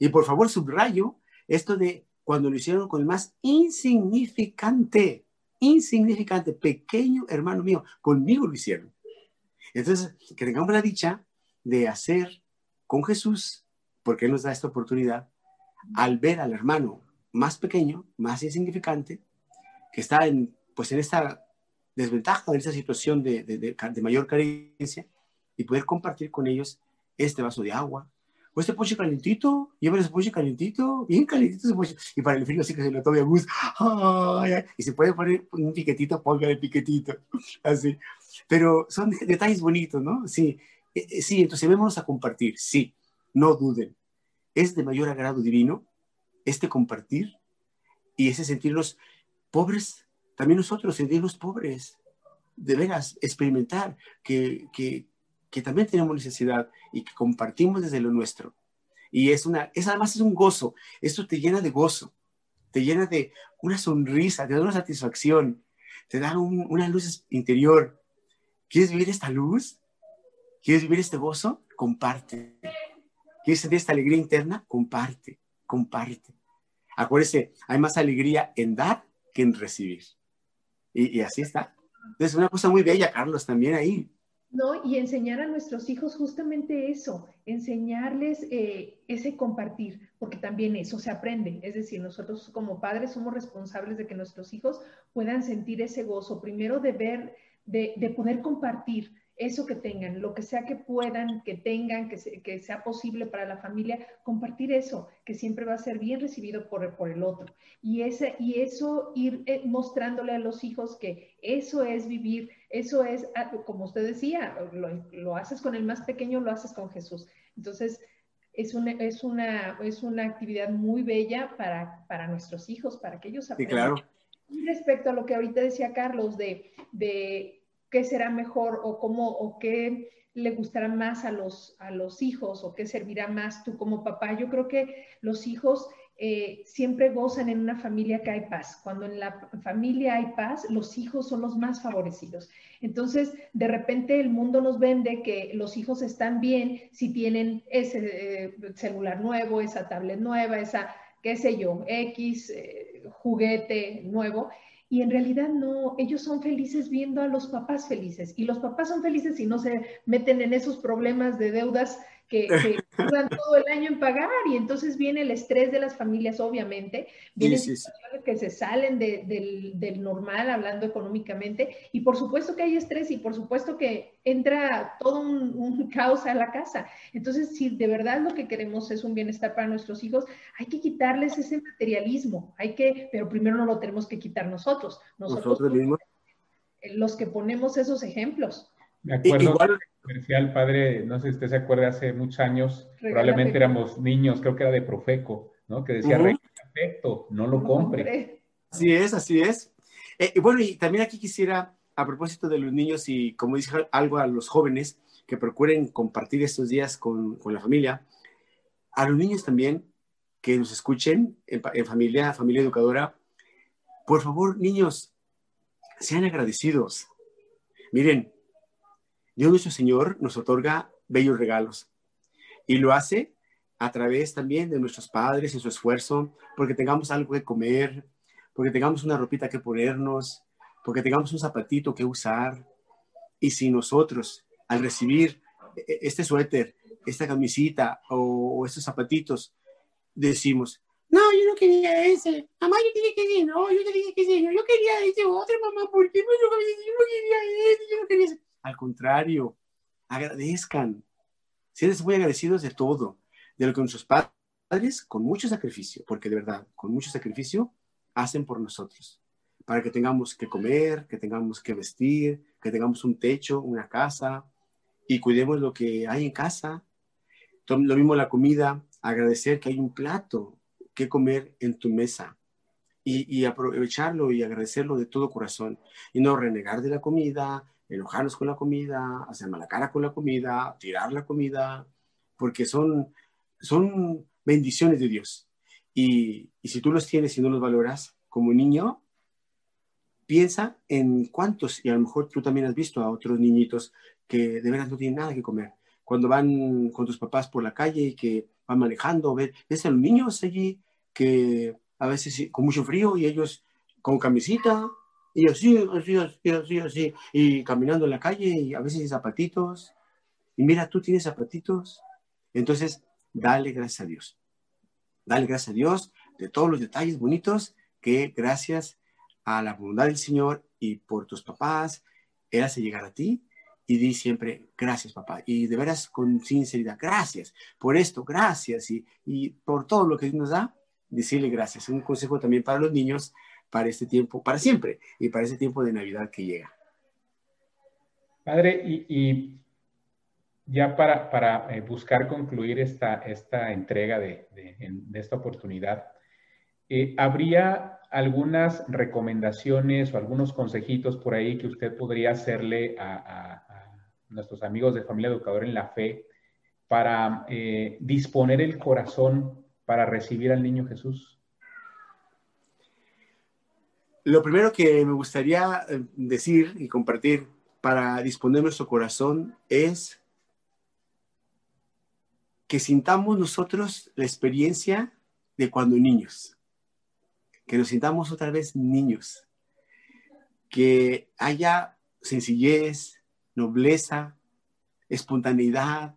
Y por favor, subrayo esto de cuando lo hicieron con el más insignificante, insignificante, pequeño hermano mío, conmigo lo hicieron. Entonces, que tengamos la dicha de hacer con Jesús, porque Él nos da esta oportunidad, al ver al hermano más pequeño, más insignificante, que está en, pues en esta desventaja, en esta situación de, de, mayor carencia, y poder compartir con ellos este vaso de agua, o este poche calentito, lleva ese poche calentito, bien calentito ese poche, y para el frío así que se lo tome a gusto, y se puede poner un piquetito, ponga el piquetito, [LAUGHS] así. Pero son detalles bonitos, ¿no? Sí, eh, eh, sí, entonces vemos a compartir, sí, no duden. Es de mayor agrado divino este compartir y ese sentirnos pobres, también nosotros sentirnos pobres, de veras, experimentar que, que, que también tenemos necesidad y que compartimos desde lo nuestro. Y es una, es además es un gozo, esto te llena de gozo, te llena de una sonrisa, te da una satisfacción, te da una luz interior. ¿Quieres vivir esta luz? ¿Quieres vivir este gozo? Comparte. ¿Quieres sentir esta alegría interna? Comparte, comparte. Acuérdese, hay más alegría en dar que en recibir. Y, así está. Es una cosa muy bella, Carlos, también ahí. No, y enseñar a nuestros hijos justamente eso, enseñarles eh, ese compartir, porque también eso se aprende. Es decir, nosotros como padres somos responsables de que nuestros hijos puedan sentir ese gozo, primero de ver, de, de poder compartir, eso que tengan, lo que sea que puedan, que tengan, que, que, sea posible para la familia, compartir eso, que siempre va a ser bien recibido por, por el otro. Y, ese, y eso ir eh, mostrándole a los hijos que eso es vivir, eso es, ah, como usted decía, lo, haces con el más pequeño, lo haces con Jesús. Entonces, es una, es una, es una actividad muy bella para, para nuestros hijos, para que ellos aprendan. claro. Y respecto a lo que ahorita decía Carlos, de, de qué será mejor o cómo o qué le gustará más a los, a los hijos o qué servirá más tú como papá. Yo creo que los hijos eh, siempre gozan en una familia que hay paz. Cuando en la familia hay paz, los hijos son los más favorecidos. Entonces, de repente el mundo nos vende que los hijos están bien si tienen ese eh, celular nuevo, esa tablet nueva, esa, qué sé yo, X eh, juguete nuevo y en realidad no, ellos son felices viendo a los papás felices y los papás son felices si no se meten en esos problemas de deudas que, duran todo el año en pagar y entonces viene el estrés de las familias, obviamente, vienen situaciones que se salen del, del, normal hablando económicamente y por supuesto que hay estrés y por supuesto que entra todo un, un, [LAUGHS] caos a la casa. Entonces, si de verdad lo que queremos es un bienestar para nuestros hijos, hay que quitarles ese materialismo, hay que, pero primero no lo tenemos que quitar nosotros, nosotros, mismos. los que ponemos esos ejemplos. Me acuerdo Igual, comercial, padre, no sé si usted se acuerda, hace muchos años, probablemente éramos niños, creo que era de Profeco, ¿no? Que decía, uh no lo compre. Así es, así es. Eh, bueno, y también aquí quisiera, a propósito de los niños y como dice algo a los jóvenes, que procuren compartir estos días con, con la familia, a los niños también, que nos escuchen en, en familia, familia educadora, por favor, niños, sean agradecidos. Miren, Dios nuestro Señor nos otorga bellos regalos y lo hace a través también de nuestros padres en su esfuerzo, porque tengamos algo que comer, porque tengamos una ropita que ponernos, porque tengamos un zapatito que usar. Y si nosotros, al recibir e-, este suéter, esta camisita o, estos zapatitos, decimos, no, yo no quería ese, mamá, yo quería que ese, no, yo quería que ese, yo quería ese otro, mamá, ¿por qué Yo no quería ese, yo no quería ese. Al contrario, agradezcan. Sean muy agradecidos de todo, de lo que nuestros padres, con mucho sacrificio, porque de verdad, con mucho sacrificio, hacen por nosotros. para que tengamos que comer, que tengamos que vestir, que tengamos un techo, una casa y cuidemos lo que hay en casa. Lo mismo la comida, agradecer que hay un plato que comer en tu mesa y, aprovecharlo y agradecerlo de todo corazón y no renegar de la comida, enojarnos con la comida, hacer mala cara con la comida, tirar la comida, porque son, son bendiciones de Dios. Y, y si tú los tienes y no los valoras como niño, piensa en cuántos, y a lo mejor tú también has visto a otros niñitos que de veras no tienen nada que comer. Cuando van con tus papás por la calle y que van manejando, ves a los niños allí que a veces con mucho frío y ellos con camisita y así, así, así, así, y caminando en la calle y a veces zapatitos. Y mira, tú tienes zapatitos. Entonces, dale gracias a Dios. Dale gracias a Dios de todos los detalles bonitos que gracias a la bondad del Señor y por tus papás, Él hace llegar a ti y di siempre gracias papá y de veras con sinceridad gracias por esto gracias y, y por todo lo que nos da decirle gracias. Un consejo también para los niños para este tiempo, para siempre, y para ese tiempo de Navidad que llega. Padre, y, ya para, para eh, buscar concluir esta, esta entrega de, de, esta oportunidad, eh, ¿habría algunas recomendaciones o algunos consejitos por ahí que usted podría hacerle a, nuestros amigos de Familia Educadora en la Fe para eh, disponer el corazón para recibir al niño Jesús? Lo primero que me gustaría eh, decir y compartir para disponer nuestro corazón es que sintamos nosotros la experiencia de cuando niños, que nos sintamos otra vez niños, que haya sencillez, nobleza, espontaneidad,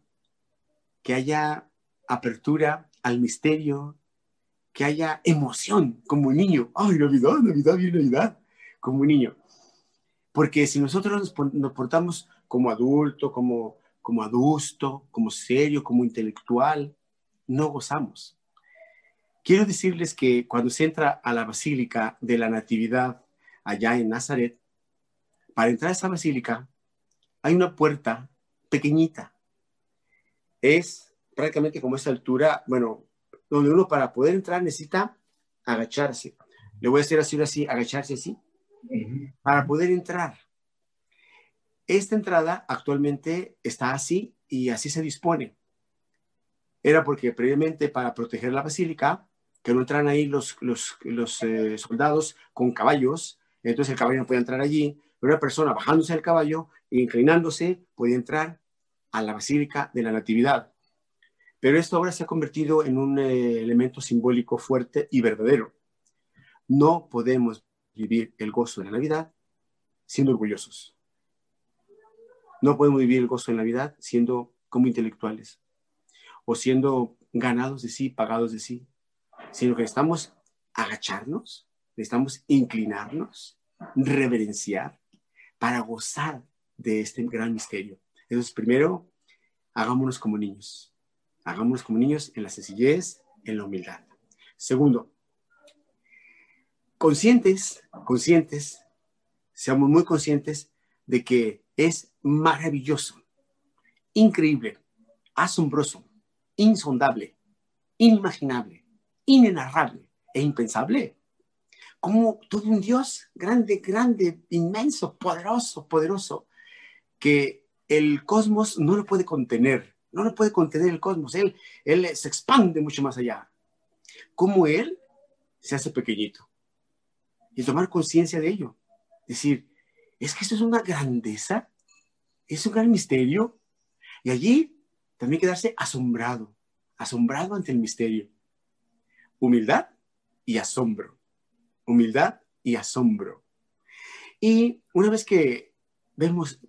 que haya apertura al misterio, que haya emoción como un niño. ¡Ay, Navidad, Navidad, bien Navidad! Como un niño. Porque si nosotros nos, portamos como adulto, como, como adusto, como serio, como intelectual, no gozamos. Quiero decirles que cuando se entra a la Basílica de la Natividad allá en Nazaret, para entrar a esa basílica hay una puerta pequeñita. Es prácticamente como esa altura, bueno, donde uno para poder entrar necesita agacharse. Le voy a hacer así, así, agacharse así, para poder entrar. Esta entrada actualmente está así y así se dispone. Era porque previamente para proteger la basílica, que no entran ahí los, los, los eh, soldados con caballos, entonces el caballo no puede entrar allí, pero una persona bajándose del caballo e inclinándose puede entrar a la basílica de la Natividad. Pero esto ahora se ha convertido en un eh, elemento simbólico fuerte y verdadero. No podemos vivir el gozo de la Navidad siendo orgullosos. No podemos vivir el gozo de la Navidad siendo como intelectuales o siendo ganados de sí, pagados de sí, sino que necesitamos agacharnos, necesitamos inclinarnos, reverenciar para gozar de este gran misterio. Entonces, primero, hagámonos como niños. Hagámonos como niños en la sencillez, en la humildad. Segundo, conscientes, conscientes, seamos muy conscientes de que es maravilloso, increíble, asombroso, insondable, inimaginable, inenarrable e impensable. Como todo un Dios grande, grande, inmenso, poderoso, poderoso, que el cosmos no lo puede contener, no lo puede contener el cosmos. Él, él se expande mucho más allá. Como Él se hace pequeñito. Y tomar conciencia de ello. Decir, es que esto es una grandeza, es un gran misterio. Y allí también quedarse asombrado, asombrado ante el misterio. Humildad y asombro. Humildad y asombro. Y una vez que vemos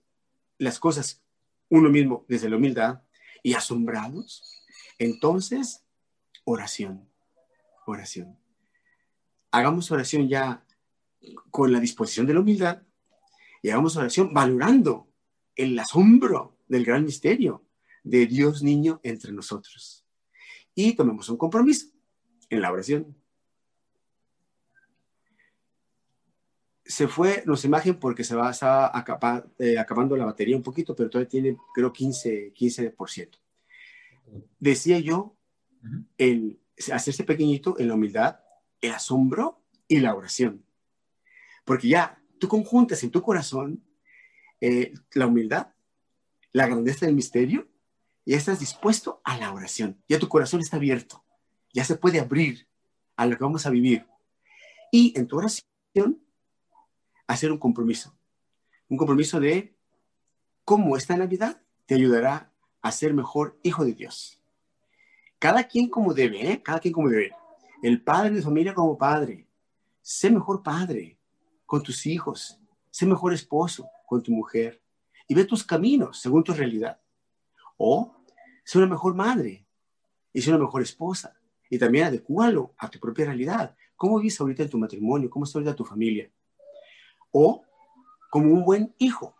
las cosas uno mismo desde la humildad, y asombrados, entonces oración, oración. Hagamos oración ya con la disposición de la humildad y hagamos oración valorando el asombro del gran misterio de Dios niño entre nosotros. Y tomemos un compromiso en la oración. Se fue nuestra imagen porque se va, a acabar, eh, acabando la batería un poquito, pero todavía tiene, creo, 15, 15%. Decía yo, el hacerse pequeñito en la humildad, el asombro y la oración. Porque ya tú conjuntas en tu corazón eh, la humildad, la grandeza del misterio, y ya estás dispuesto a la oración. Ya tu corazón está abierto, ya se puede abrir a lo que vamos a vivir. Y en tu oración, hacer un compromiso. Un compromiso de cómo esta Navidad te ayudará a ser mejor hijo de Dios. Cada quien como debe, ¿eh? Cada quien como debe. El padre de familia como padre. Sé mejor padre con tus hijos. Sé mejor esposo con tu mujer. Y ve tus caminos según tu realidad. O sé una mejor madre y sé una mejor esposa. Y también adecualo a tu propia realidad. ¿Cómo vives ahorita en tu matrimonio? ¿Cómo está ahorita tu familia? O como un buen hijo.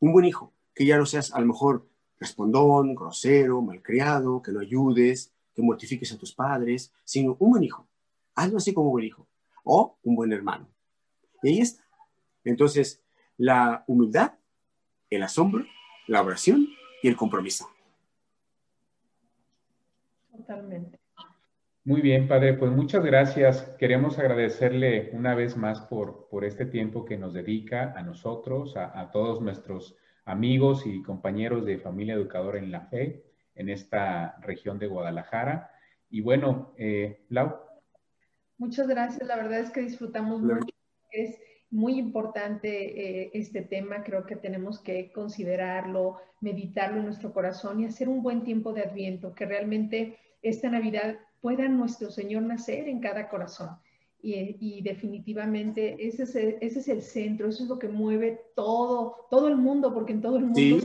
Un buen hijo. Que ya no seas a lo mejor respondón, grosero, malcriado, que no ayudes, que mortifiques a tus padres, sino un buen hijo. Hazlo así como un buen hijo. O un buen hermano. Y ahí está. Entonces, la humildad, el asombro, la oración y el compromiso. Totalmente. Muy bien, padre, pues muchas gracias. Queremos agradecerle una vez más por, por este tiempo que nos dedica a nosotros, a todos nuestros amigos y compañeros de Familia Educadora en la Fe en esta región de Guadalajara. Y bueno, eh, Lau. Muchas gracias, la verdad es que disfrutamos mucho. Es muy importante eh, este tema, creo que tenemos que considerarlo, meditarlo en nuestro corazón y hacer un buen tiempo de adviento, que realmente esta Navidad pueda nuestro Señor nacer en cada corazón. Y, definitivamente ese es, el, ese es, el, centro, eso es lo que mueve todo, todo el mundo, porque en todo el mundo...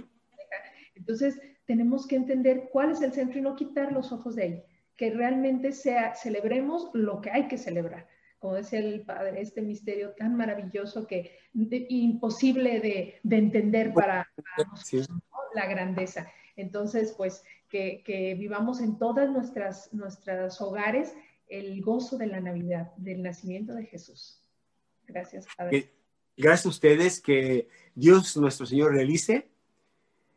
Entonces, tenemos que entender cuál es el centro y no quitar los ojos de ahí, que realmente sea, celebremos lo que hay que celebrar. Como decía el Padre, este misterio tan maravilloso que imposible de, de, entender para, nosotros, la grandeza. Entonces, pues, que, vivamos en todas nuestras, nuestros hogares el gozo de la Navidad, del nacimiento de Jesús. Gracias, Padre. Gracias a ustedes, que Dios nuestro Señor realice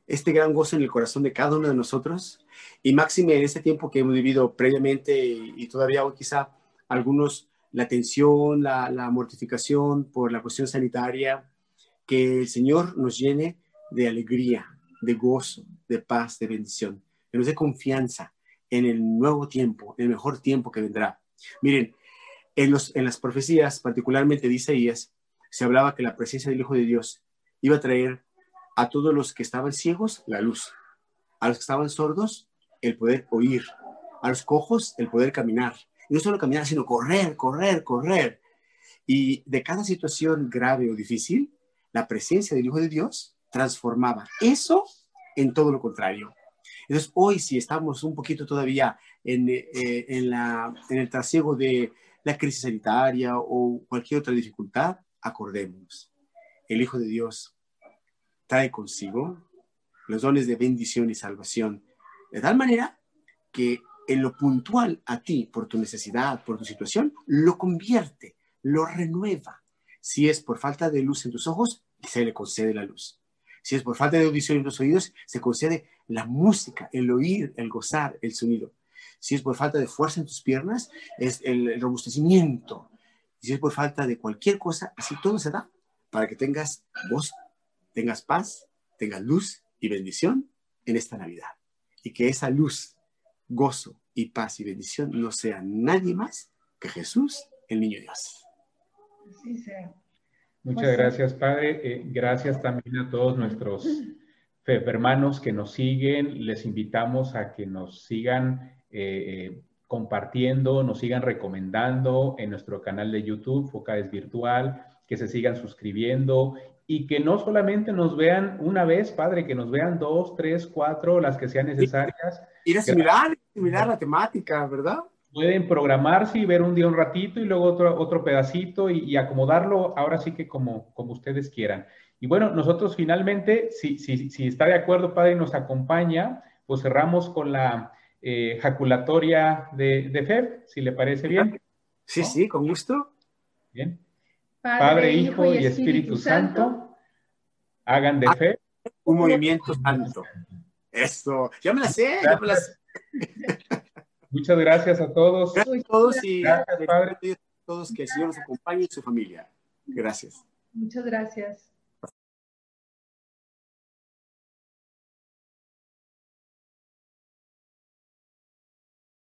este gran gozo en el corazón de cada uno de nosotros. Y máxime en este tiempo que hemos vivido previamente y, todavía hoy quizá algunos la tensión, la, mortificación por la cuestión sanitaria, que el Señor nos llene de alegría, de gozo, de paz, de bendición, que nos dé confianza en el nuevo tiempo, el mejor tiempo que vendrá. Miren, en, los, en las profecías, particularmente de Isaías, se hablaba que la presencia del Hijo de Dios iba a traer a todos los que estaban ciegos la luz, a los que estaban sordos el poder oír, a los cojos el poder caminar. Y no solo caminar, sino correr, correr, correr. Y de cada situación grave o difícil, la presencia del Hijo de Dios transformaba eso en todo lo contrario. Entonces, hoy si estamos un poquito todavía en, eh, la, el trasiego de la crisis sanitaria o cualquier otra dificultad, acordémonos. El Hijo de Dios trae consigo los dones de bendición y salvación, de tal manera que en lo puntual a ti, por tu necesidad, por tu situación, lo convierte, lo renueva. Si es por falta de luz en tus ojos, se le concede la luz. Si es por falta de audición en tus oídos, se concede la música, el oír, el gozar, el sonido. Si es por falta de fuerza en tus piernas, es el robustecimiento. si es por falta de cualquier cosa, así todo se da para que tengas voz, tengas paz, tengas luz y bendición en esta Navidad. Y que esa luz, gozo y paz y bendición no sea nadie más que Jesús, el niño Dios. Así sea. Muchas pues gracias, Padre. Eh, gracias también a todos nuestros hermanos que nos siguen, les invitamos a que nos sigan eh, eh, compartiendo, nos sigan recomendando en nuestro canal de YouTube, Focades Virtual, que se sigan suscribiendo y que no solamente nos vean una vez, padre, que nos vean dos, tres, cuatro, las que sean necesarias. Ir a similar, similar la temática, ¿verdad? Pueden programarse y ver un día un ratito y luego otro, otro pedacito y, y acomodarlo ahora sí que como, como ustedes quieran. Y bueno, nosotros finalmente, si, si, si está de acuerdo, Padre, y nos acompaña, pues cerramos con la eh, jaculatoria de, de FEB, si le parece bien. Sí, sí, con gusto. Bien. Padre, Hijo y Espíritu Santo, hagan de fe un movimiento santo. Esto, ya me la sé, ya me la sé. [LAUGHS] Muchas gracias a todos. Gracias a todos y gracias, Padre. a todos que el Señor nos acompañe y su familia. Gracias. Muchas gracias.